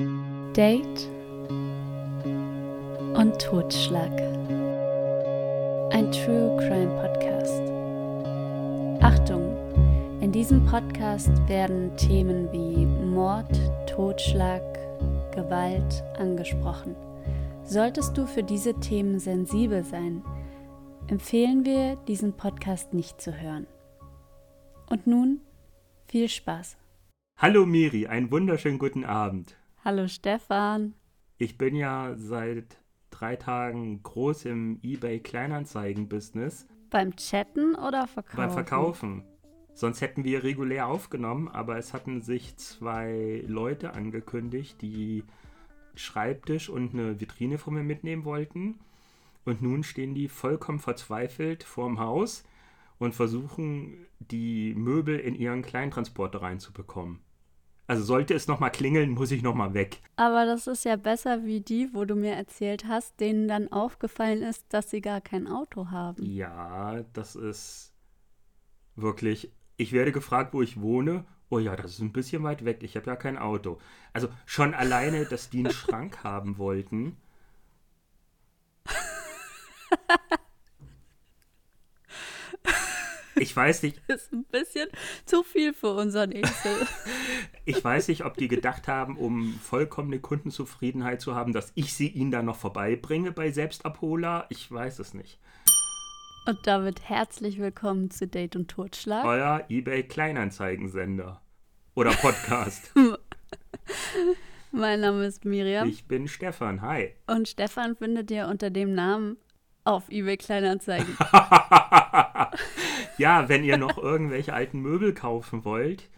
Date und Totschlag. Ein True Crime Podcast. Achtung, in diesem Podcast werden Themen wie Mord, Totschlag, Gewalt angesprochen. Solltest du für diese Themen sensibel sein, empfehlen wir, diesen Podcast nicht zu hören. Und nun viel Spaß. Hallo Miri, einen wunderschönen guten Abend. Hallo Stefan. Ich bin ja seit drei Tagen groß im eBay Kleinanzeigen-Business. Beim Chatten oder Verkaufen? Beim Verkaufen. Sonst hätten wir regulär aufgenommen, aber es hatten sich zwei Leute angekündigt, die Schreibtisch und eine Vitrine von mir mitnehmen wollten. Und nun stehen die vollkommen verzweifelt vorm Haus und versuchen, die Möbel in ihren Kleintransporter reinzubekommen. Also sollte es nochmal klingeln, muss ich nochmal weg. Aber das ist ja besser wie die, wo du mir erzählt hast, denen dann aufgefallen ist, dass sie gar kein Auto haben. Ja, das ist wirklich. Ich werde gefragt, wo ich wohne. Oh ja, das ist ein bisschen weit weg. Ich habe ja kein Auto. Also schon alleine, dass die einen Schrank haben wollten. Ich weiß nicht. Das ist ein bisschen zu viel für unseren Esel. ich weiß nicht, ob die gedacht haben, um vollkommene Kundenzufriedenheit zu haben, dass ich sie ihnen dann noch vorbeibringe bei Selbstabholer. Ich weiß es nicht. Und damit herzlich willkommen zu Date und Totschlag. Euer eBay Kleinanzeigensender. Oder Podcast. mein Name ist Miriam. Ich bin Stefan. Hi. Und Stefan findet ihr unter dem Namen auf eBay Kleinanzeigen. Ja, wenn ihr noch irgendwelche alten Möbel kaufen wollt,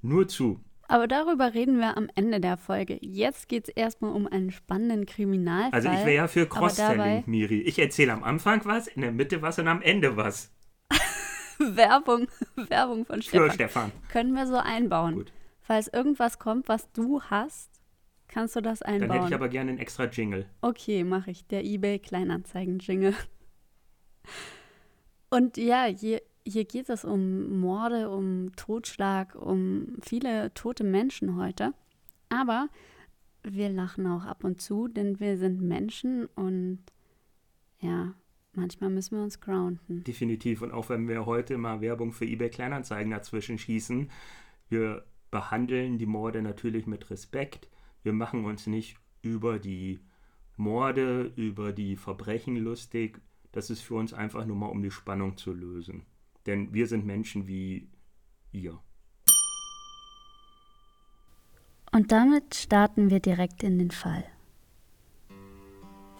nur zu. Aber darüber reden wir am Ende der Folge. Jetzt geht es erstmal um einen spannenden Kriminalfall. Also ich wäre ja für Cross-Selling, Miri. Ich erzähle am Anfang was, in der Mitte was und am Ende was. Werbung, Werbung von Stefan. Für Stefan. Können wir so einbauen. Gut. Falls irgendwas kommt, was du hast, kannst du das einbauen. Dann hätte ich aber gerne einen extra Jingle. Okay, mache ich. Der eBay Kleinanzeigen-Jingle. Und ja, hier, hier geht es um Morde, um Totschlag, um viele tote Menschen heute. Aber wir lachen auch ab und zu, denn wir sind Menschen und ja, manchmal müssen wir uns grounden. Definitiv. Und auch wenn wir heute mal Werbung für eBay Kleinanzeigen dazwischen schießen, wir behandeln die Morde natürlich mit Respekt. Wir machen uns nicht über die Morde, über die Verbrechen lustig. Das ist für uns einfach nur mal, um die Spannung zu lösen. Denn wir sind Menschen wie ihr. Und damit starten wir direkt in den Fall.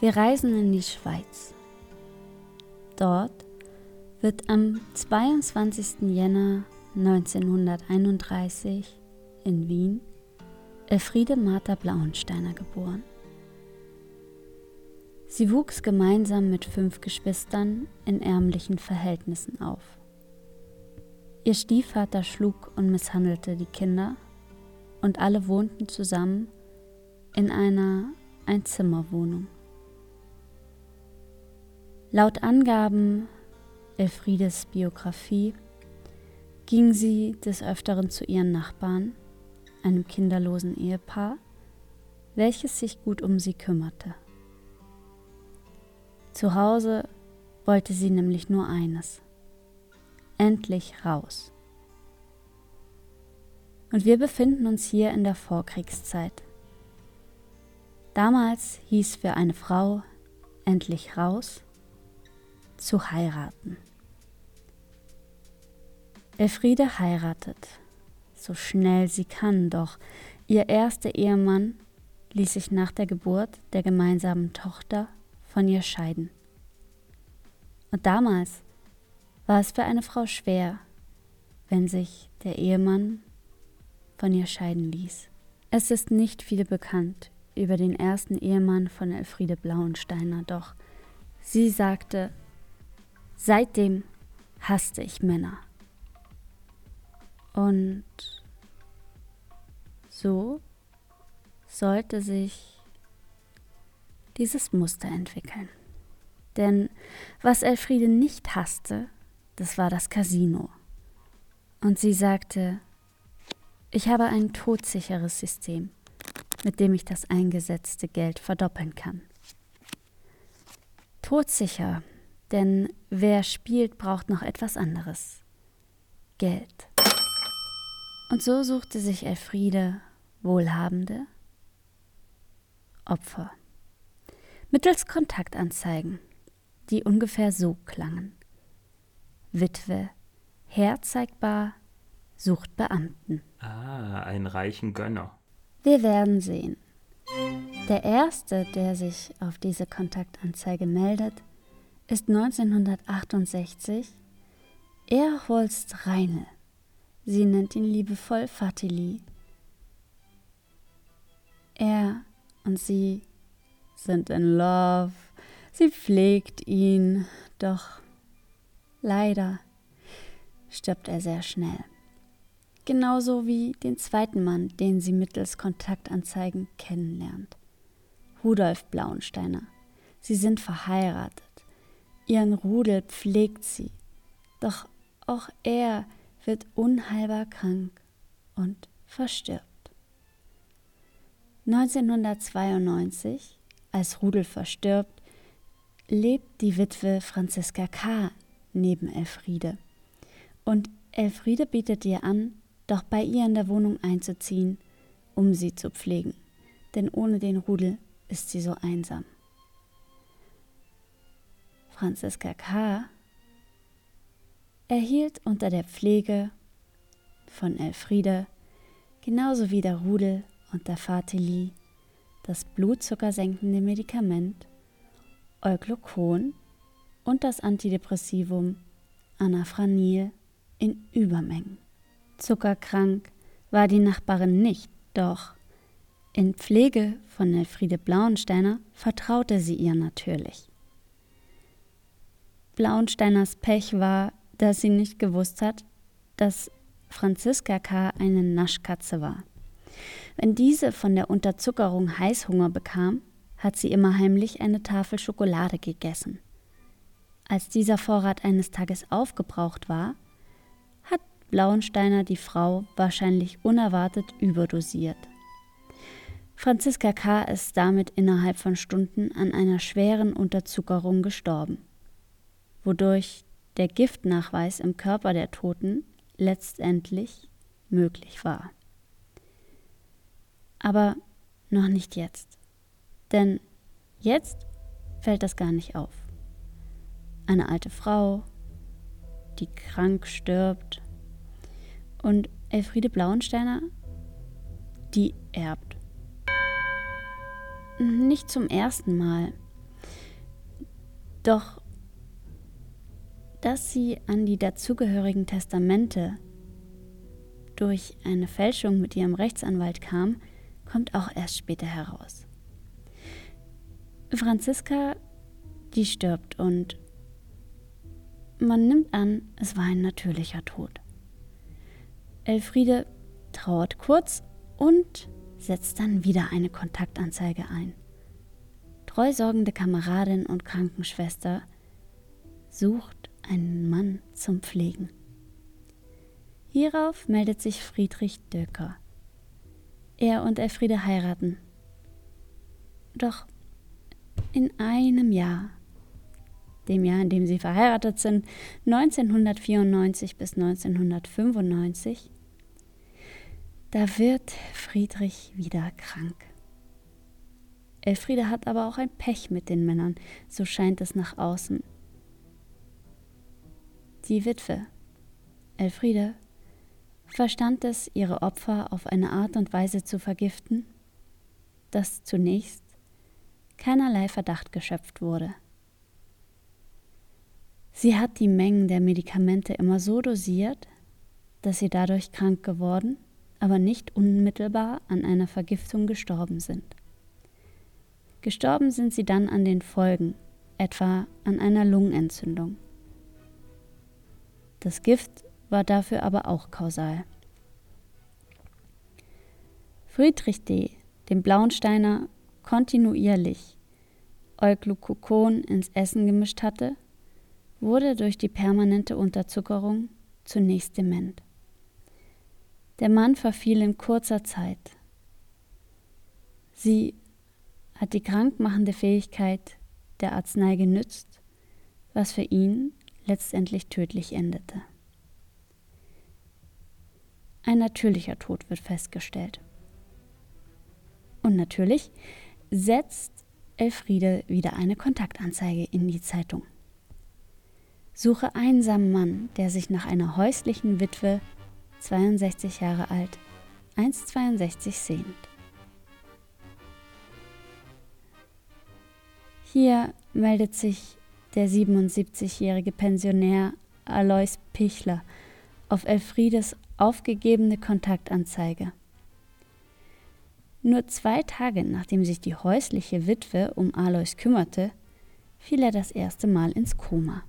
Wir reisen in die Schweiz. Dort wird am 22. Jänner 1931 in Wien Elfriede Martha Blauensteiner geboren. Sie wuchs gemeinsam mit fünf Geschwistern in ärmlichen Verhältnissen auf. Ihr Stiefvater schlug und misshandelte die Kinder und alle wohnten zusammen in einer Einzimmerwohnung. Laut Angaben Elfriedes Biografie ging sie des Öfteren zu ihren Nachbarn, einem kinderlosen Ehepaar, welches sich gut um sie kümmerte. Zu Hause wollte sie nämlich nur eines. Endlich raus. Und wir befinden uns hier in der Vorkriegszeit. Damals hieß für eine Frau endlich raus zu heiraten. Elfriede heiratet, so schnell sie kann, doch ihr erster Ehemann ließ sich nach der Geburt der gemeinsamen Tochter von ihr scheiden. Und damals war es für eine Frau schwer, wenn sich der Ehemann von ihr scheiden ließ. Es ist nicht viel bekannt über den ersten Ehemann von Elfriede Blauensteiner, doch sie sagte, seitdem hasste ich Männer. Und so sollte sich dieses Muster entwickeln. Denn was Elfriede nicht hasste, das war das Casino. Und sie sagte, ich habe ein todsicheres System. mit dem ich das eingesetzte Geld verdoppeln kann. Todsicher, denn wer spielt, braucht noch etwas anderes. Geld. Und so suchte sich Elfriede wohlhabende Opfer. Mittels Kontaktanzeigen, die ungefähr so klangen. Witwe, herzeigbar, sucht Beamten. Ah, einen reichen Gönner. Wir werden sehen. Der erste, der sich auf diese Kontaktanzeige meldet, ist 1968 Erholst Reine. Sie nennt ihn liebevoll Fatili. Er und sie sind in Love. Sie pflegt ihn, doch leider stirbt er sehr schnell. Genauso wie den zweiten Mann, den sie mittels Kontaktanzeigen kennenlernt. Rudolf Blauensteiner. Sie sind verheiratet. Ihren Rudel pflegt sie. Doch auch er wird unheilbar krank und verstirbt. 1992, als Rudel verstirbt, lebt die Witwe Franziska K. neben Elfriede. Und Elfriede bietet ihr an, doch bei ihr in der Wohnung einzuziehen, um sie zu pflegen. Denn ohne den Rudel ist sie so einsam. Franziska K. erhielt unter der Pflege von Elfriede genauso wie der Rudel und der Fatili das blutzuckersenkende Medikament Euglucon und das Antidepressivum Anafranil in Übermengen. Zuckerkrank war die Nachbarin nicht, doch in Pflege von Elfriede Blauensteiner vertraute sie ihr natürlich. Blauensteiners Pech war, dass sie nicht gewusst hat, dass Franziska K. eine Naschkatze war. Wenn diese von der Unterzuckerung Heißhunger bekam, hat sie immer heimlich eine Tafel Schokolade gegessen. Als dieser Vorrat eines Tages aufgebraucht war, hat Blauensteiner die Frau wahrscheinlich unerwartet überdosiert. Franziska K. ist damit innerhalb von Stunden an einer schweren Unterzuckerung gestorben, wodurch der Giftnachweis im Körper der Toten letztendlich möglich war. Aber noch nicht jetzt. Denn jetzt fällt das gar nicht auf. Eine alte Frau, die krank stirbt, und Elfriede Blauensteiner, die erbt. Nicht zum ersten Mal. Doch dass sie an die dazugehörigen Testamente durch eine Fälschung mit ihrem Rechtsanwalt kam, kommt auch erst später heraus. Franziska, die stirbt und man nimmt an, es war ein natürlicher Tod. Elfriede trauert kurz und setzt dann wieder eine Kontaktanzeige ein. Treusorgende Kameradin und Krankenschwester sucht einen Mann zum Pflegen. Hierauf meldet sich Friedrich Döcker. Er und Elfriede heiraten. Doch in einem Jahr, dem Jahr, in dem sie verheiratet sind, 1994 bis 1995, da wird Friedrich wieder krank. Elfriede hat aber auch ein Pech mit den Männern, so scheint es nach außen. Die Witwe, Elfriede, verstand es, ihre Opfer auf eine Art und Weise zu vergiften, dass zunächst keinerlei Verdacht geschöpft wurde. Sie hat die Mengen der Medikamente immer so dosiert, dass sie dadurch krank geworden, aber nicht unmittelbar an einer Vergiftung gestorben sind. Gestorben sind sie dann an den Folgen, etwa an einer Lungenentzündung. Das Gift war dafür aber auch kausal. Friedrich D., dem Blauensteiner, kontinuierlich Euglucocon ins Essen gemischt hatte, wurde durch die permanente Unterzuckerung zunächst dement. Der Mann verfiel in kurzer Zeit. Sie hat die krankmachende Fähigkeit der Arznei genützt, was für ihn letztendlich tödlich endete. Ein natürlicher Tod wird festgestellt. Und natürlich setzt Elfriede wieder eine Kontaktanzeige in die Zeitung. Suche einsamen Mann, der sich nach einer häuslichen Witwe, 62 Jahre alt, 1,62 sehnt. Hier meldet sich der 77-jährige Pensionär Alois Pichler auf Elfriedes aufgegebene Kontaktanzeige. Nur zwei Tage nachdem sich die häusliche Witwe um Alois kümmerte, fiel er das erste Mal ins Koma.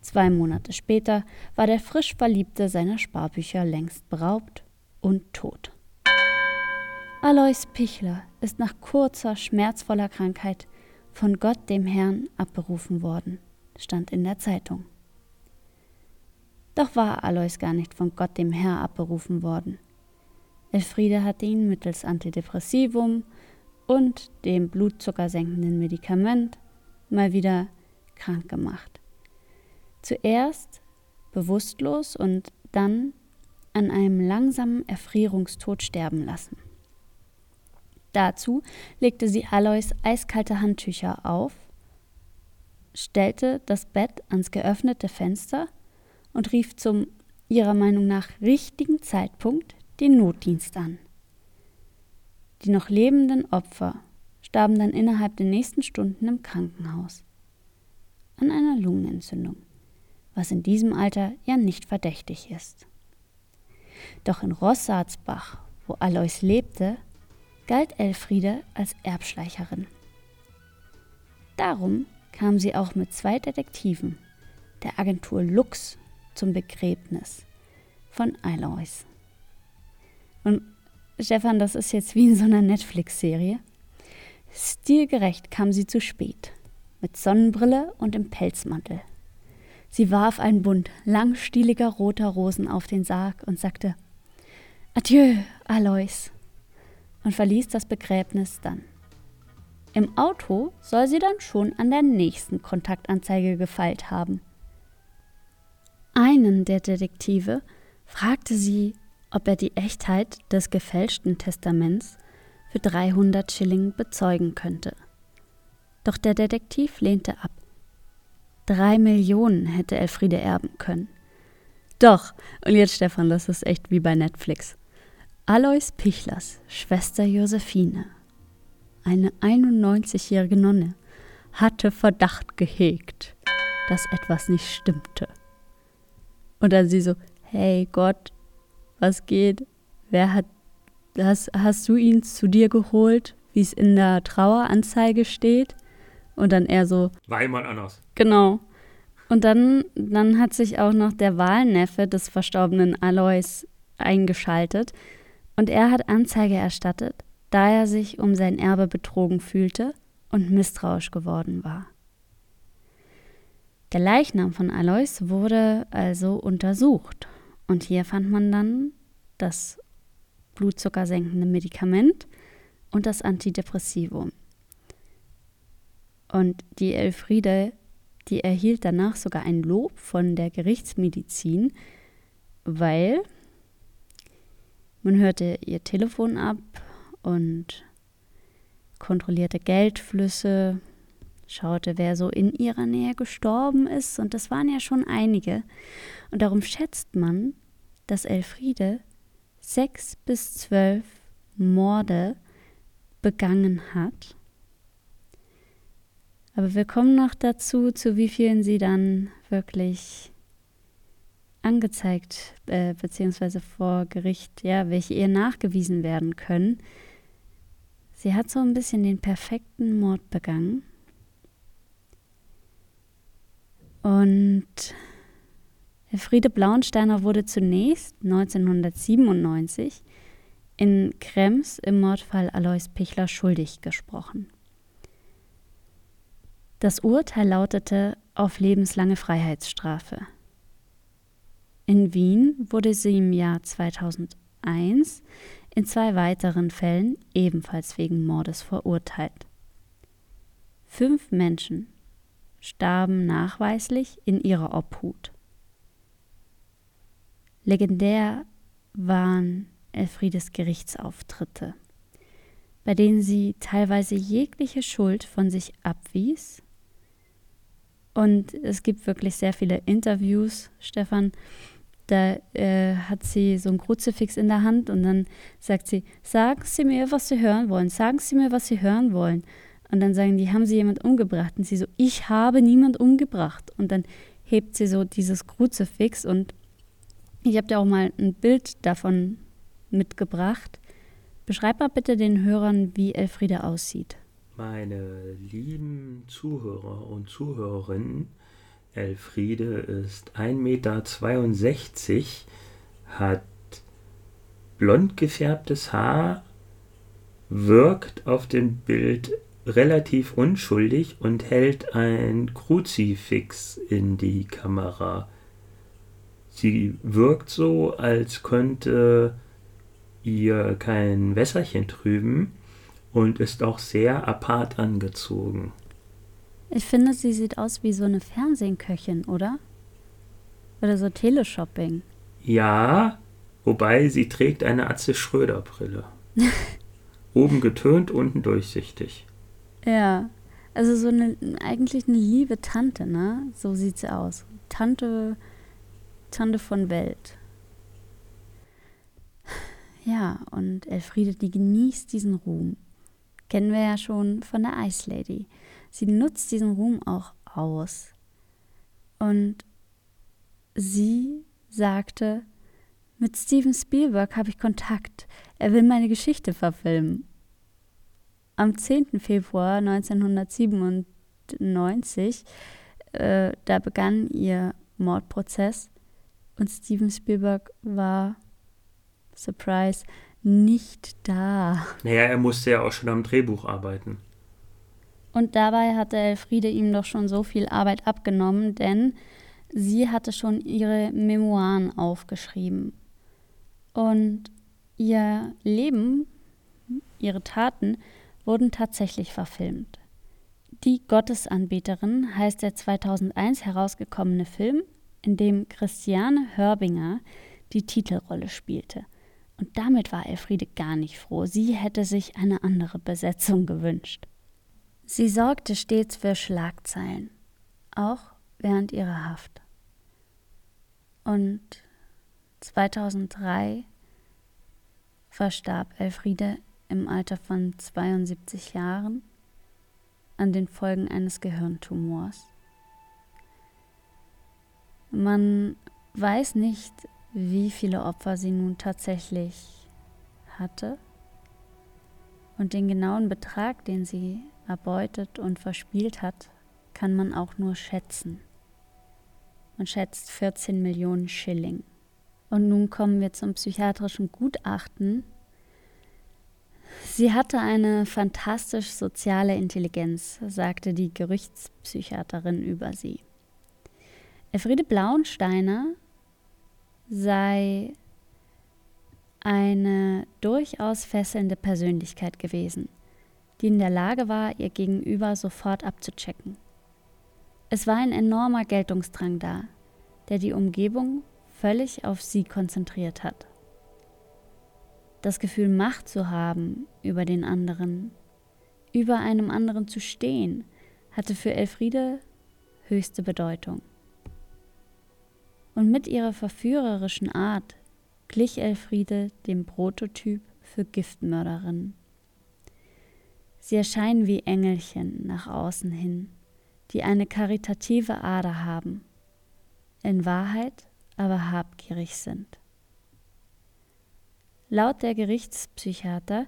Zwei Monate später war der frisch Verliebte seiner Sparbücher längst beraubt und tot. Alois Pichler ist nach kurzer, schmerzvoller Krankheit von Gott dem Herrn abberufen worden, stand in der Zeitung. Doch war Alois gar nicht von Gott dem Herr abberufen worden. Elfriede hatte ihn mittels Antidepressivum und dem blutzuckersenkenden Medikament mal wieder krank gemacht. Zuerst bewusstlos und dann an einem langsamen Erfrierungstod sterben lassen. Dazu legte sie Alois eiskalte Handtücher auf, stellte das Bett ans geöffnete Fenster und rief zum ihrer Meinung nach richtigen Zeitpunkt den Notdienst an. Die noch lebenden Opfer starben dann innerhalb der nächsten Stunden im Krankenhaus an einer Lungenentzündung, was in diesem Alter ja nicht verdächtig ist. Doch in Rossardsbach, wo Alois lebte, galt Elfriede als Erbschleicherin. Darum kam sie auch mit zwei Detektiven der Agentur Lux zum Begräbnis von Alois. Und Stefan, das ist jetzt wie in so einer Netflix-Serie. Stilgerecht kam sie zu spät, mit Sonnenbrille und im Pelzmantel. Sie warf einen Bund langstieliger roter Rosen auf den Sarg und sagte Adieu, Alois und verließ das Begräbnis dann. Im Auto soll sie dann schon an der nächsten Kontaktanzeige gefeilt haben. Einen der Detektive fragte sie, ob er die Echtheit des gefälschten Testaments für 300 Schilling bezeugen könnte. Doch der Detektiv lehnte ab. Drei Millionen hätte Elfriede erben können. Doch, und jetzt Stefan, das ist echt wie bei Netflix. Alois Pichlers Schwester Josephine, eine 91-jährige Nonne, hatte Verdacht gehegt, dass etwas nicht stimmte. Und dann sie so, hey Gott, was geht? Wer hat das? Hast du ihn zu dir geholt, wie es in der Traueranzeige steht? Und dann er so. War jemand anders. Genau. Und dann, dann hat sich auch noch der Wahlneffe des verstorbenen Alois eingeschaltet und er hat Anzeige erstattet, da er sich um sein Erbe betrogen fühlte und misstrauisch geworden war. Der Leichnam von Alois wurde also untersucht und hier fand man dann das blutzuckersenkende Medikament und das Antidepressivum. Und die Elfriede, die erhielt danach sogar ein Lob von der Gerichtsmedizin, weil man hörte ihr Telefon ab und kontrollierte Geldflüsse, schaute, wer so in ihrer Nähe gestorben ist, und das waren ja schon einige. Und darum schätzt man, dass Elfriede sechs bis zwölf Morde begangen hat. Aber wir kommen noch dazu, zu wie vielen sie dann wirklich angezeigt äh, bzw. vor Gericht, ja, welche ihr nachgewiesen werden können. Sie hat so ein bisschen den perfekten Mord begangen. Und Friede Blauensteiner wurde zunächst 1997 in Krems im Mordfall Alois Pichler schuldig gesprochen. Das Urteil lautete auf lebenslange Freiheitsstrafe. In Wien wurde sie im Jahr 2001 in zwei weiteren Fällen ebenfalls wegen Mordes verurteilt. Fünf Menschen starben nachweislich in ihrer Obhut. Legendär waren Elfriedes Gerichtsauftritte, bei denen sie teilweise jegliche Schuld von sich abwies. Und es gibt wirklich sehr viele Interviews, Stefan, da äh, hat sie so ein Kruzifix in der Hand und dann sagt sie, sagen Sie mir, was Sie hören wollen, sagen Sie mir, was Sie hören wollen. Und dann sagen die, haben Sie jemand umgebracht? Und sie so, ich habe niemand umgebracht. Und dann hebt sie so dieses Kruzifix und ich habe dir auch mal ein Bild davon mitgebracht. Beschreib mal bitte den Hörern, wie Elfriede aussieht. Meine lieben Zuhörer und Zuhörerinnen, Elfriede ist 1,62 Meter, hat blond gefärbtes Haar, wirkt auf dem Bild relativ unschuldig und hält ein Kruzifix in die Kamera. Sie wirkt so, als könnte ihr kein Wässerchen trüben und ist auch sehr apart angezogen. Ich finde, sie sieht aus wie so eine Fernsehköchin, oder? Oder so Teleshopping. Ja, wobei sie trägt eine Atze Schröder Brille. Oben getönt, unten durchsichtig. Ja, also so eine eigentlich eine liebe Tante, ne? So sieht sie aus. Tante, Tante von Welt. Ja, und Elfriede, die genießt diesen Ruhm. Kennen wir ja schon von der Ice Lady sie nutzt diesen Ruhm auch aus. Und sie sagte, mit Steven Spielberg habe ich Kontakt. Er will meine Geschichte verfilmen. Am 10. Februar 1997, äh, da begann ihr Mordprozess und Steven Spielberg war, Surprise, nicht da. Naja, er musste ja auch schon am Drehbuch arbeiten. Und dabei hatte Elfriede ihm doch schon so viel Arbeit abgenommen, denn sie hatte schon ihre Memoiren aufgeschrieben. Und ihr Leben, ihre Taten wurden tatsächlich verfilmt. Die Gottesanbeterin heißt der 2001 herausgekommene Film, in dem Christiane Hörbinger die Titelrolle spielte. Und damit war Elfriede gar nicht froh. Sie hätte sich eine andere Besetzung gewünscht. Sie sorgte stets für Schlagzeilen, auch während ihrer Haft. Und 2003 verstarb Elfriede im Alter von 72 Jahren an den Folgen eines Gehirntumors. Man weiß nicht, wie viele Opfer sie nun tatsächlich hatte und den genauen Betrag, den sie erbeutet und verspielt hat, kann man auch nur schätzen. Man schätzt 14 Millionen Schilling. Und nun kommen wir zum psychiatrischen Gutachten. Sie hatte eine fantastisch soziale Intelligenz, sagte die Gerichtspsychiaterin über sie. Elfriede Blaunsteiner sei eine durchaus fesselnde Persönlichkeit gewesen die in der Lage war, ihr Gegenüber sofort abzuchecken. Es war ein enormer Geltungsdrang da, der die Umgebung völlig auf sie konzentriert hat. Das Gefühl, Macht zu haben über den anderen, über einem anderen zu stehen, hatte für Elfriede höchste Bedeutung. Und mit ihrer verführerischen Art glich Elfriede dem Prototyp für Giftmörderinnen. Sie erscheinen wie Engelchen nach außen hin, die eine karitative Ader haben, in Wahrheit aber habgierig sind. Laut der Gerichtspsychiater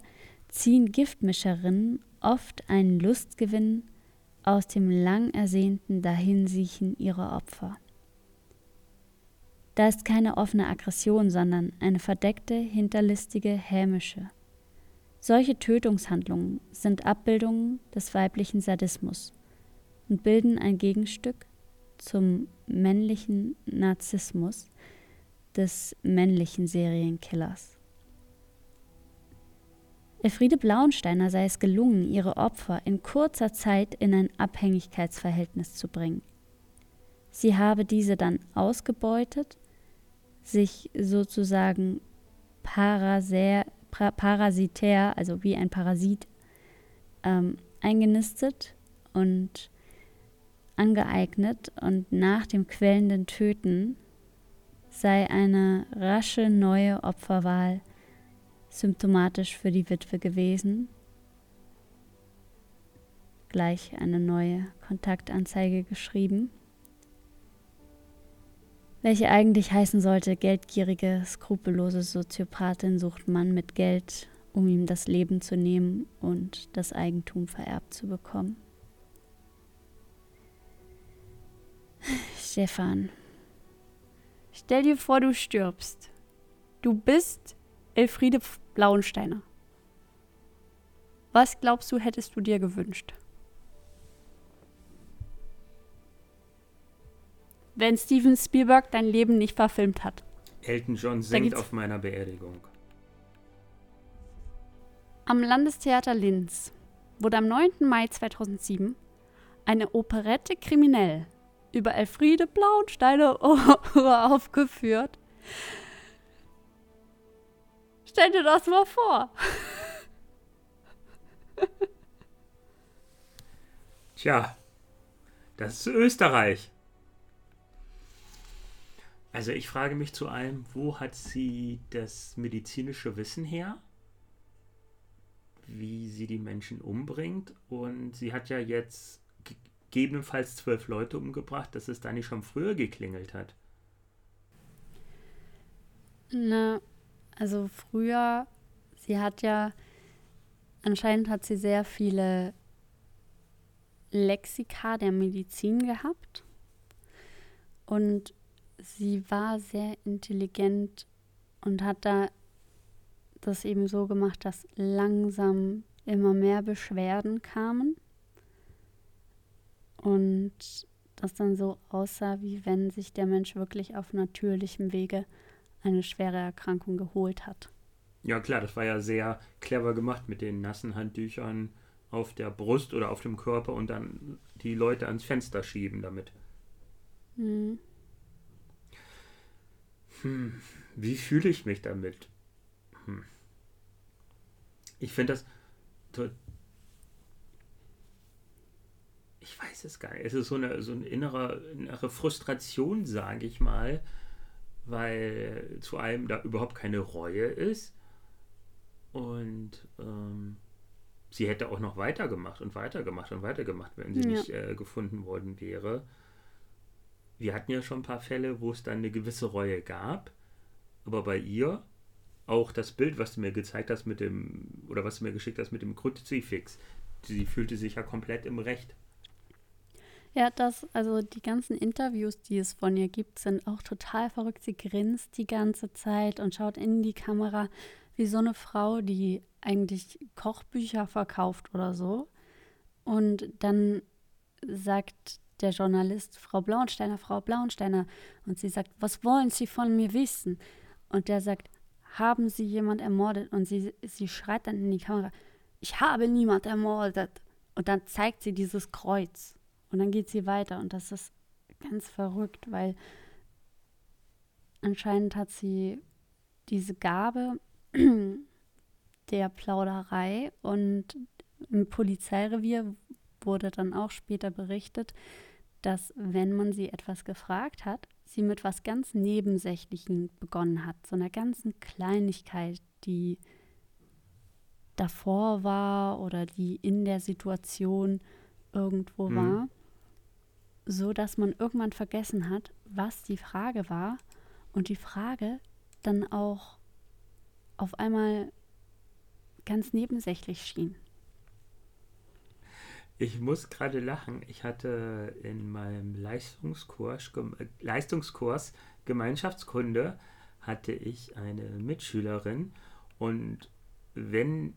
ziehen Giftmischerinnen oft einen Lustgewinn aus dem lang ersehnten Dahinsiechen ihrer Opfer. Da ist keine offene Aggression, sondern eine verdeckte, hinterlistige, hämische. Solche Tötungshandlungen sind Abbildungen des weiblichen Sadismus und bilden ein Gegenstück zum männlichen Narzissmus des männlichen Serienkillers. Elfriede Blauensteiner sei es gelungen, ihre Opfer in kurzer Zeit in ein Abhängigkeitsverhältnis zu bringen. Sie habe diese dann ausgebeutet, sich sozusagen parasär, parasitär, also wie ein Parasit, ähm, eingenistet und angeeignet und nach dem quälenden Töten sei eine rasche neue Opferwahl symptomatisch für die Witwe gewesen. Gleich eine neue Kontaktanzeige geschrieben, welche eigentlich heißen sollte, geldgierige, skrupellose Soziopathin sucht Mann mit Geld, um ihm das Leben zu nehmen und das Eigentum vererbt zu bekommen. Stefan, stell dir vor, du stirbst. Du bist Elfriede Blauensteiner. Was glaubst du, hättest du dir gewünscht? Wenn Steven Spielberg dein Leben nicht verfilmt hat. Elton John singt auf meiner Beerdigung. Am Landestheater Linz wurde am 9. Mai 2007 eine Operette kriminell über Elfriede Blauensteiner aufgeführt, Stell dir das mal vor. Tja, das ist Österreich. Also ich frage mich zu allem, wo hat sie das medizinische Wissen her? Wie sie die Menschen umbringt? Und sie hat ja jetzt gegebenenfalls zwölf Leute umgebracht, dass es da nicht schon früher geklingelt hat. Na, also früher, sie hat ja, anscheinend hat sie sehr viele Lexika der Medizin gehabt. Und sie war sehr intelligent und hat da das eben so gemacht, dass langsam immer mehr Beschwerden kamen. Und das dann so aussah, wie wenn sich der Mensch wirklich auf natürlichem Wege eine schwere Erkrankung geholt hat. Ja klar, das war ja sehr clever gemacht mit den nassen Handtüchern auf der Brust oder auf dem Körper und dann die Leute ans Fenster schieben damit. Hm. Hm, wie fühle ich mich damit? Hm. Ich finde das. Ich weiß es gar nicht. Es ist so eine, so eine innere, innere Frustration, sage ich mal, weil zu einem da überhaupt keine Reue ist. Und ähm, sie hätte auch noch weitergemacht und weitergemacht und weitergemacht, wenn sie ja. nicht äh, gefunden worden wäre. Wir hatten ja schon ein paar Fälle, wo es dann eine gewisse Reue gab. Aber bei ihr, auch das Bild, was du mir gezeigt hast mit dem, oder was du mir geschickt hast mit dem Kruzifix, sie fühlte sich ja komplett im Recht. Ja, das, also die ganzen Interviews, die es von ihr gibt, sind auch total verrückt. Sie grinst die ganze Zeit und schaut in die Kamera wie so eine Frau, die eigentlich Kochbücher verkauft oder so. Und dann sagt der Journalist, Frau Blauensteiner, Frau Blauensteiner, und sie sagt, was wollen Sie von mir wissen? Und der sagt, haben Sie jemand ermordet? Und sie, sie schreit dann in die Kamera, ich habe niemand ermordet. Und dann zeigt sie dieses Kreuz. Und dann geht sie weiter und das ist ganz verrückt, weil anscheinend hat sie diese Gabe der Plauderei und im Polizeirevier wurde dann auch später berichtet, dass wenn man sie etwas gefragt hat, sie mit was ganz Nebensächlichen begonnen hat, so einer ganzen Kleinigkeit, die davor war oder die in der Situation irgendwo mhm. war so dass man irgendwann vergessen hat, was die Frage war und die Frage dann auch auf einmal ganz nebensächlich schien. Ich muss gerade lachen. Ich hatte in meinem Leistungskurs, Leistungskurs Gemeinschaftskunde hatte ich eine Mitschülerin und wenn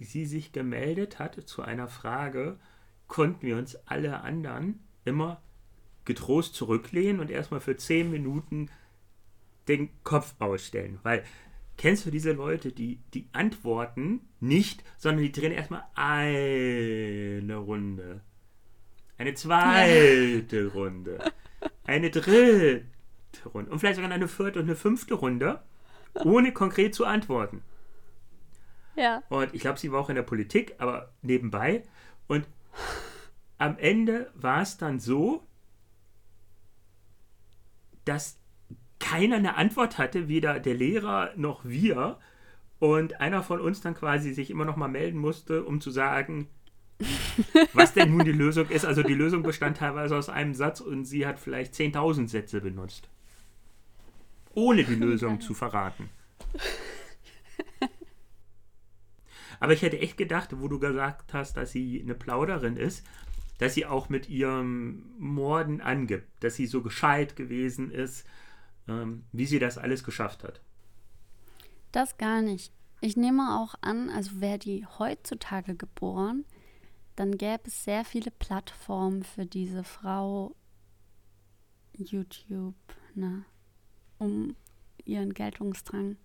sie sich gemeldet hat zu einer Frage, konnten wir uns alle anderen immer getrost zurücklehnen und erstmal für zehn Minuten den Kopf ausstellen. Weil Kennst du diese Leute, die, die antworten nicht, sondern die drehen erstmal eine Runde. Eine zweite. Runde. Eine dritte Runde. Und vielleicht sogar eine vierte und eine fünfte Runde, ohne konkret zu antworten. Ja. Und ich glaube, sie war auch in der Politik, aber nebenbei. Und am Ende war es dann so, dass keiner eine Antwort hatte, weder der Lehrer noch wir. Und einer von uns dann quasi sich immer noch mal melden musste, um zu sagen, was denn nun die Lösung ist. Also die Lösung bestand teilweise aus einem Satz und sie hat vielleicht 10.000 Sätze benutzt. Ohne die Lösung zu verraten. Aber ich hätte echt gedacht, wo du gesagt hast, dass sie eine Plauderin ist, dass sie auch mit ihrem Morden angibt, dass sie so gescheit gewesen ist, ähm, wie sie das alles geschafft hat. Das gar nicht. Ich nehme auch an, also wäre die heutzutage geboren, dann gäbe es sehr viele Plattformen für diese Frau YouTube, ne, um ihren Geltungsdrang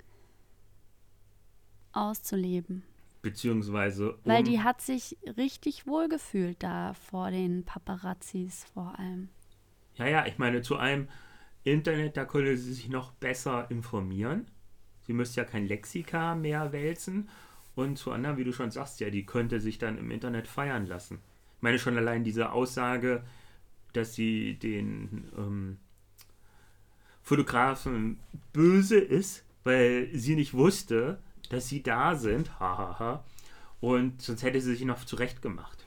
auszuleben. Beziehungsweise. Um Weil die hat sich richtig wohl gefühlt da vor den Paparazzis vor allem. Ja, ja, ich meine, zu einem Internet, da könnte sie sich noch besser informieren. Sie müsste ja kein Lexika mehr wälzen. Und zu anderen, wie du schon sagst, ja, die könnte sich dann im Internet feiern lassen. Ich meine schon allein diese Aussage, dass sie den ähm, Fotografen böse ist, weil sie nicht wusste, dass sie da sind. Hahaha. Und sonst hätte sie sich noch zurecht gemacht.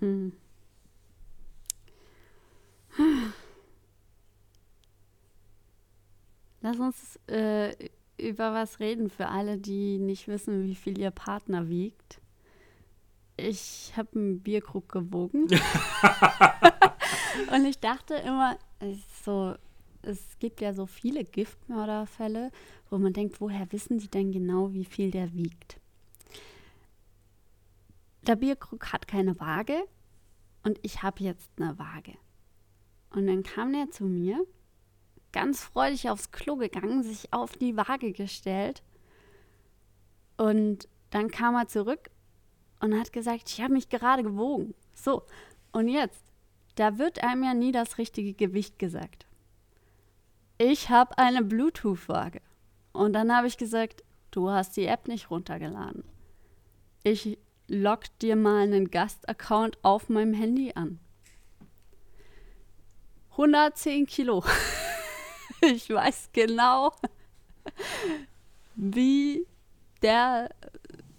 Hm. Lass uns äh, über was reden für alle, die nicht wissen, wie viel ihr Partner wiegt. Ich habe einen Bierkrug gewogen. Und ich dachte immer, so, es gibt ja so viele Giftmörderfälle, wo man denkt, woher wissen die denn genau, wie viel der wiegt? Der Bierkrug hat keine Waage und ich habe jetzt eine Waage. Und dann kam der zu mir, ganz freudig aufs Klo gegangen, sich auf die Waage gestellt. Und dann kam er zurück und hat gesagt, ich habe mich gerade gewogen. So, und jetzt, da wird einem ja nie das richtige Gewicht gesagt. Ich habe eine Bluetooth-Waage. Und dann habe ich gesagt, du hast die App nicht runtergeladen. Ich log dir mal einen Gastaccount auf meinem Handy an. 110 Kilo. ich weiß genau, wie der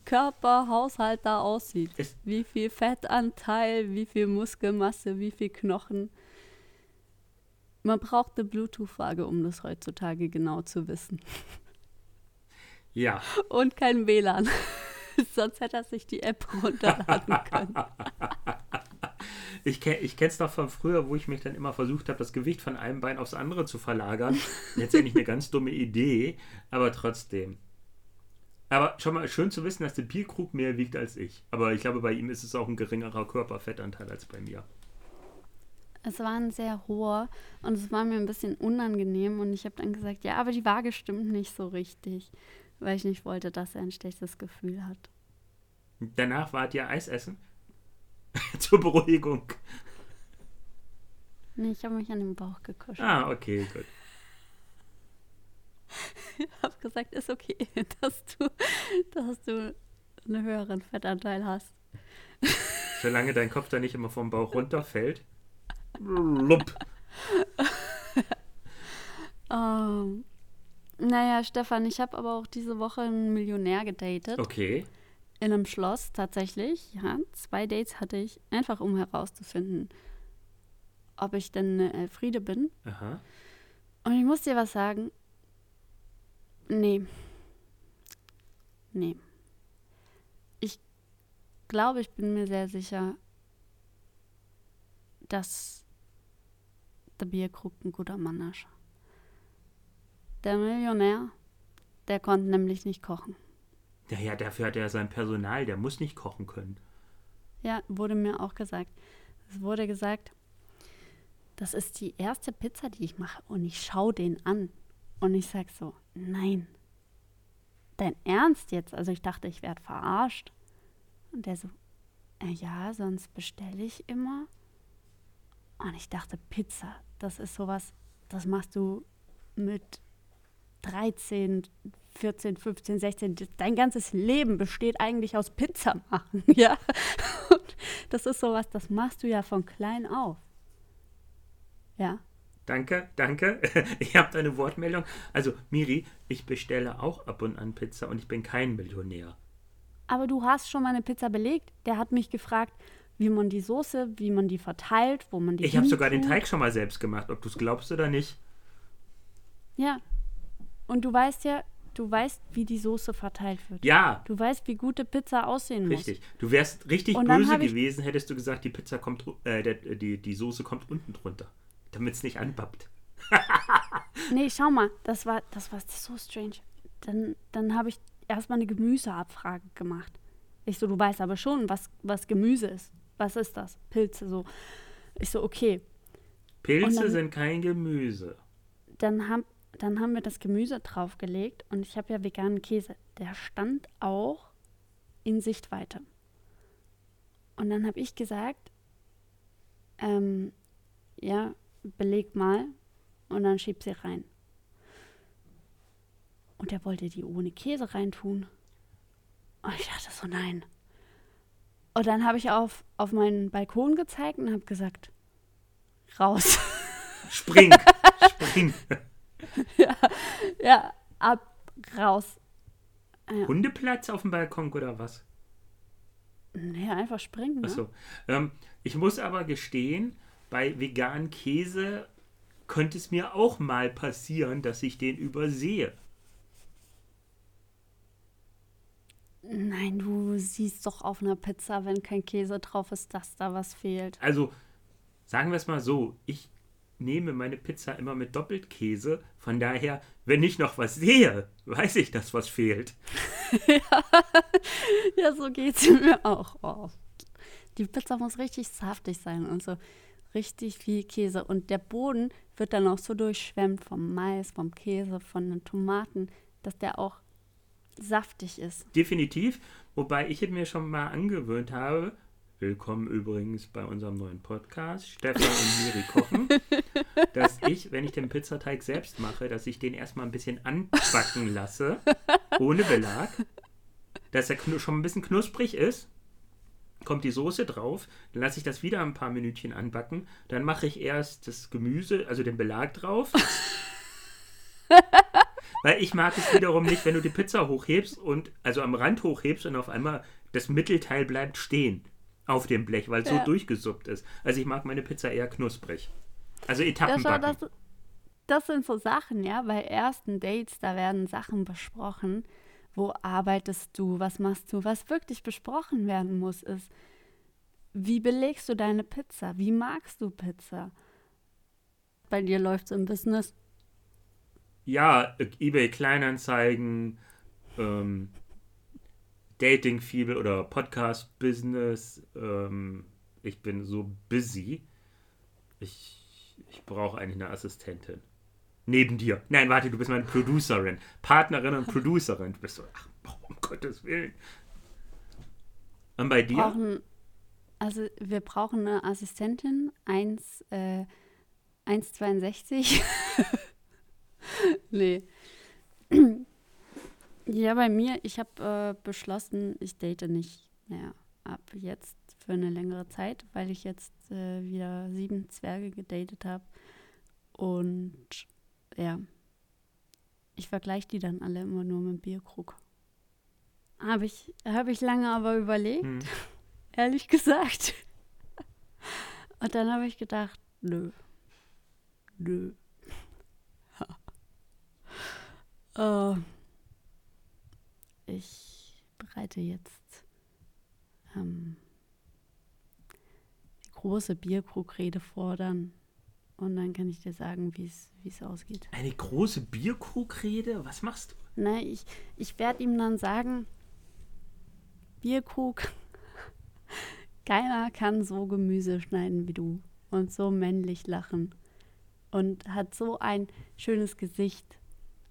Körperhaushalt da aussieht. Wie viel Fettanteil, wie viel Muskelmasse, wie viel Knochen. Man braucht eine Bluetooth-Waage, um das heutzutage genau zu wissen. Ja. Und kein WLAN. Sonst hätte er sich die App runterladen können. Ich, ich kenne es doch von früher, wo ich mich dann immer versucht habe, das Gewicht von einem Bein aufs andere zu verlagern. Letztendlich eine ganz dumme Idee, aber trotzdem. Aber schon mal schön zu wissen, dass der Bierkrug mehr wiegt als ich. Aber ich glaube, bei ihm ist es auch ein geringerer Körperfettanteil als bei mir. Es war ein sehr hoher und es war mir ein bisschen unangenehm und ich habe dann gesagt, ja, aber die Waage stimmt nicht so richtig, weil ich nicht wollte, dass er ein schlechtes Gefühl hat. Danach wart ihr Eis essen? Zur Beruhigung. Nee, ich habe mich an den Bauch gekuschelt. Ah, okay, gut. Ich habe gesagt, ist okay, dass du, dass du einen höheren Fettanteil hast. Solange dein Kopf da nicht immer vom Bauch runterfällt. Lupp. um, naja, Stefan, ich habe aber auch diese Woche einen Millionär gedatet. Okay. In einem Schloss tatsächlich. Ja, zwei Dates hatte ich, einfach um herauszufinden, ob ich denn eine Elfriede bin. Aha. Und ich muss dir was sagen. Nee. Nee. Ich glaube, ich bin mir sehr sicher, dass der Bierkrug ein guter Mann ist. Der Millionär, der konnte nämlich nicht kochen. Ja, ja, dafür hat er sein Personal, der muss nicht kochen können. Ja, wurde mir auch gesagt. Es wurde gesagt, das ist die erste Pizza, die ich mache. Und ich schaue den an. Und ich sage so, nein. Dein Ernst jetzt? Also ich dachte, ich werde verarscht. Und der so, äh, ja, sonst bestelle ich immer. Und ich dachte, Pizza, das ist sowas, das machst du mit 13, 14, 15, 16. Dein ganzes Leben besteht eigentlich aus Pizza machen, ja. Und das ist sowas, das machst du ja von klein auf. Ja. Danke, danke. Ich habe deine Wortmeldung. Also, Miri, ich bestelle auch ab und an Pizza und ich bin kein Millionär. Aber du hast schon mal eine Pizza belegt. Der hat mich gefragt, wie man die Soße, wie man die verteilt, wo man die. Ich habe sogar den Teig schon mal selbst gemacht, ob du es glaubst oder nicht. Ja. Und du weißt ja, du weißt, wie die Soße verteilt wird. Ja. Du weißt, wie gute Pizza aussehen muss. Richtig. Du wärst richtig böse gewesen, hättest du gesagt, die Pizza kommt, äh, der, die, die Soße kommt unten drunter, damit es nicht anbappt. nee, schau mal, das war, das war so strange. Dann, dann habe ich erstmal eine Gemüseabfrage gemacht. Ich so, du weißt aber schon, was, was Gemüse ist. Was ist das? Pilze, so. Ich so, okay. Pilze dann, sind kein Gemüse. Dann, hab, dann haben wir das Gemüse draufgelegt und ich habe ja veganen Käse. Der stand auch in Sichtweite. Und dann habe ich gesagt, ähm, ja, beleg mal und dann schieb sie rein. Und er wollte die ohne Käse reintun. Und ich dachte so, nein. Und dann habe ich auf, auf meinen Balkon gezeigt und habe gesagt, raus. Spring, spring. Ja, ja, ab, raus. Ja. Hundeplatz auf dem Balkon oder was? Nee, einfach springen. Ne? Achso. Ähm, ich muss aber gestehen, bei veganen Käse könnte es mir auch mal passieren, dass ich den übersehe. Nein, du siehst doch auf einer Pizza, wenn kein Käse drauf ist, dass da was fehlt. Also, sagen wir es mal so, ich nehme meine Pizza immer mit Doppelkäse. Von daher, wenn ich noch was sehe, weiß ich, dass was fehlt. ja. ja, so geht es mir auch. Oh. Die Pizza muss richtig saftig sein und so richtig viel Käse. Und der Boden wird dann auch so durchschwemmt vom Mais, vom Käse, von den Tomaten, dass der auch saftig ist. Definitiv. Wobei ich mir schon mal angewöhnt habe, willkommen übrigens bei unserem neuen Podcast, Stefan und Miri kochen, dass ich, wenn ich den Pizzateig selbst mache, dass ich den erstmal ein bisschen anbacken lasse, ohne Belag, dass er schon ein bisschen knusprig ist. Kommt die Soße drauf, dann lasse ich das wieder ein paar Minütchen anbacken. Dann mache ich erst das Gemüse, also den Belag drauf. Weil ich mag es wiederum nicht, wenn du die Pizza hochhebst und also am Rand hochhebst und auf einmal das Mittelteil bleibt stehen auf dem Blech, weil es ja. so durchgesuppt ist. Also ich mag meine Pizza eher knusprig. Also Etappenbacken. Ja, das, das sind so Sachen, ja, bei ersten Dates, da werden Sachen besprochen. Wo arbeitest du? Was machst du? Was wirklich besprochen werden muss, ist, wie belegst du deine Pizza? Wie magst du Pizza? Bei dir läuft es im Business ja, eBay Kleinanzeigen, ähm, Dating Fieber oder Podcast Business. Ähm, ich bin so busy. Ich, ich brauche eigentlich eine Assistentin. Neben dir. Nein, warte, du bist meine Producerin. Partnerin und Producerin. Du bist so, ach, um Gottes Willen. Und bei dir? Brauchen, also wir brauchen eine Assistentin, 1, äh, 1,62. nee. Ja, bei mir, ich habe äh, beschlossen, ich date nicht mehr ab jetzt für eine längere Zeit, weil ich jetzt äh, wieder sieben Zwerge gedatet habe. Und ja, ich vergleiche die dann alle immer nur mit dem Bierkrug. Habe ich, hab ich lange aber überlegt, hm. ehrlich gesagt. Und dann habe ich gedacht, nö, nö. Uh, ich bereite jetzt ähm, die große Bierkrugrede vor dann. Und dann kann ich dir sagen, wie es ausgeht. Eine große Bierkrugrede? Was machst du? Nein, ich, ich werde ihm dann sagen, Bierkrug, keiner kann so Gemüse schneiden wie du. und so männlich lachen und hat so ein schönes Gesicht.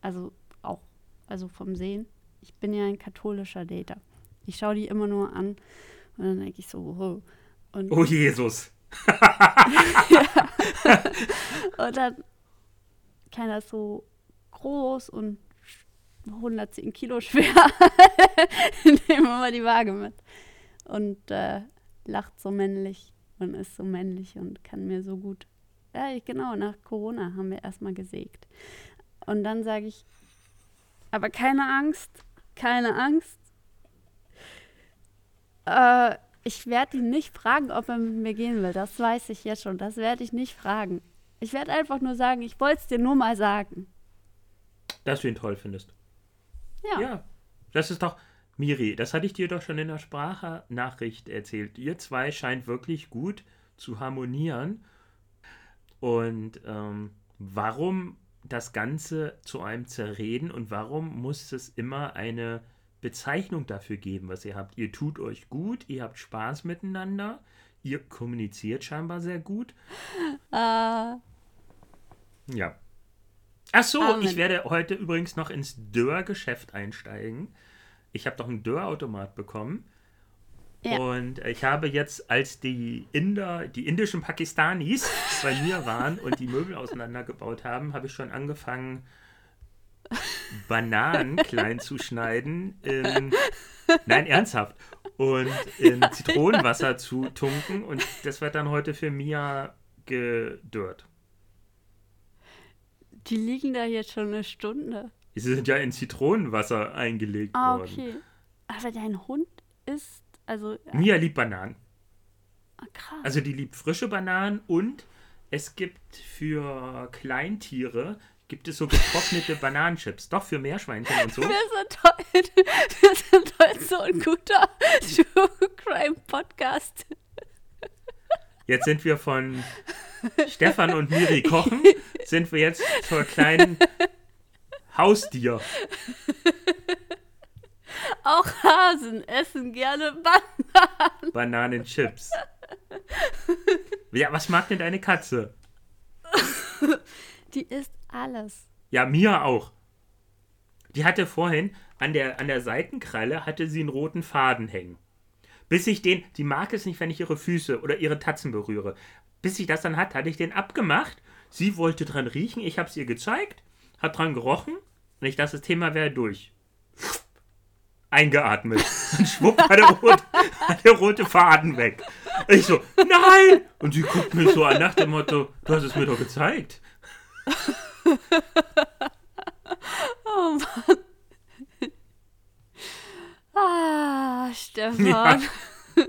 Also auch, also vom Sehen. Ich bin ja ein katholischer Dater. Ich schaue die immer nur an und dann denke ich so, oh. Und oh Jesus. ja. Und dann keiner so groß und 110 Kilo schwer. Nehmen wir mal die Waage mit. Und äh, lacht so männlich und ist so männlich und kann mir so gut. Ja, genau, nach Corona haben wir erstmal gesägt. Und dann sage ich, aber keine Angst, keine Angst. Äh, ich werde ihn nicht fragen, ob er mit mir gehen will. Das weiß ich jetzt schon. Das werde ich nicht fragen. Ich werde einfach nur sagen, ich wollte es dir nur mal sagen. Dass du ihn toll findest. Ja. Ja. Das ist doch. Miri, das hatte ich dir doch schon in der Sprachnachricht erzählt. Ihr zwei scheint wirklich gut zu harmonieren. Und ähm, warum das Ganze zu einem zerreden und warum muss es immer eine Bezeichnung dafür geben, was ihr habt? Ihr tut euch gut, ihr habt Spaß miteinander, ihr kommuniziert scheinbar sehr gut. Äh, Ja. Ach so, Amen. ich werde heute übrigens noch ins Dörr-Geschäft einsteigen. Ich habe doch einen Dörr-Automat bekommen. Ja. Und ich habe jetzt, als die Inder, die indischen Pakistanis bei mir waren und die Möbel auseinandergebaut haben, habe ich schon angefangen, Bananen klein zu schneiden. In, nein, ernsthaft. Und in Zitronenwasser zu tunken. Und das wird dann heute für Mia gedörrt. die liegen da jetzt schon eine Stunde. Sie sind ja in Zitronenwasser eingelegt Ah, worden. okay. Aber dein Hund ist, also, ja, Mia liebt Bananen. krass. Also die liebt frische Bananen und es gibt für Kleintiere gibt es so getrocknete Bananenchips. Doch für Meerschweinchen und so. wir sind heute, wir sind heute so ein guter True Crime Podcast. Jetzt sind wir von Stefan und Miri kochen, sind wir jetzt zur kleinen Haustier. Auch Hasen essen gerne Bananen. Bananenchips. Ja, was mag denn deine Katze? Die isst alles. Ja, Mia auch. Die hatte vorhin an der, an der Seitenkralle hatte sie einen roten Faden hängen. Bis ich den, die mag es nicht, wenn ich ihre Füße oder ihre Tatzen berühre. Bis ich das dann hatte, hatte ich den abgemacht. Sie wollte dran riechen, ich habe es ihr gezeigt, hat dran gerochen und ich dachte, das Thema wäre durch. Eingeatmet. Und schwupp war der, rote, der rote Faden weg. Ich so, nein! Und sie guckt mich so an nach dem Motto, du hast es mir doch gezeigt. Oh Mann. Ah, Stefan. Ja.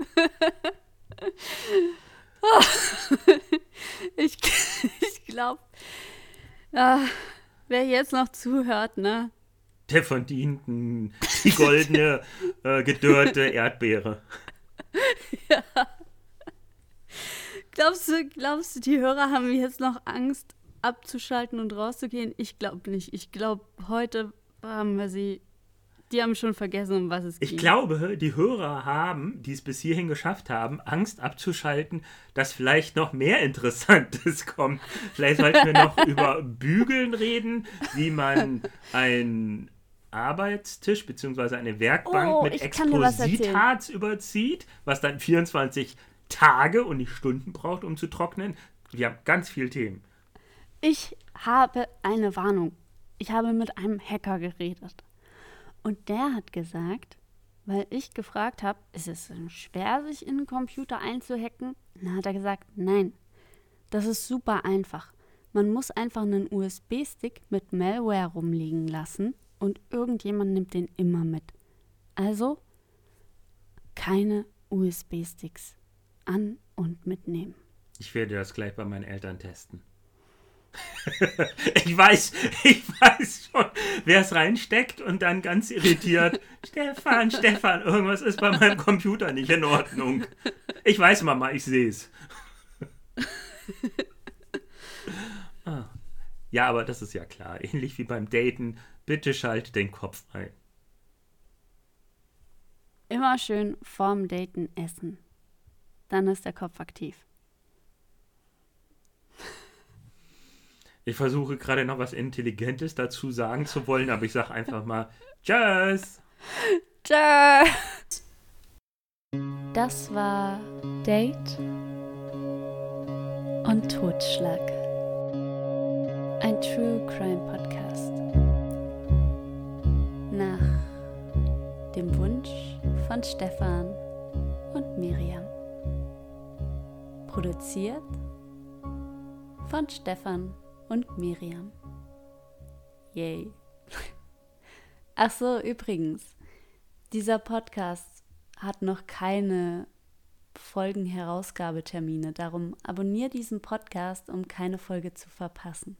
Ich, ich glaube, ah, wer jetzt noch zuhört, ne? Der verdient n- die goldene, äh, gedörrte Erdbeere. Glaubst du, glaubst du, die Hörer haben jetzt noch Angst, abzuschalten und rauszugehen? Ich glaube nicht. Ich glaube, heute haben wir sie. Die haben schon vergessen, um was es Ich ging. glaube, die Hörer haben, die es bis hierhin geschafft haben, Angst abzuschalten, dass vielleicht noch mehr Interessantes kommt. Vielleicht sollten wir noch über Bügeln reden, wie man einen Arbeitstisch bzw. eine Werkbank Oh, mit. Expositats überzieht, was dann 24 Tage und nicht Stunden braucht, um zu trocknen. Wir haben ganz viele Themen. Ich habe eine Warnung. Ich habe mit einem Hacker geredet. Und der hat gesagt, weil ich gefragt habe, ist es schwer, sich in einen Computer einzuhacken? Dann hat er gesagt, nein, das ist super einfach. Man muss einfach einen USB-Stick mit Malware rumliegen lassen und irgendjemand nimmt den immer mit. Also keine USB-Sticks an und mitnehmen. Ich werde das gleich bei meinen Eltern testen. ich weiß, ich weiß schon, wer es reinsteckt und dann ganz irritiert. Stefan, Stefan, irgendwas ist bei meinem Computer nicht in Ordnung. Ich weiß, Mama, ich sehe es. Ja, aber das ist ja klar. Ähnlich wie beim Daten. Bitte schalt den Kopf ein. Immer schön vorm Daten essen. Dann ist der Kopf aktiv. Ich versuche gerade noch was Intelligentes dazu sagen zu wollen, aber ich sage einfach mal Tschüss. Tschüss. Das war Date und Totschlag. Ein True Crime Podcast. Nach dem Wunsch von Stefan und Miriam. Produziert von Stefan und Miriam. Yay. Ach so, übrigens, dieser Podcast hat noch keine Folgenherausgabetermine. Darum abonniere diesen Podcast, um keine Folge zu verpassen.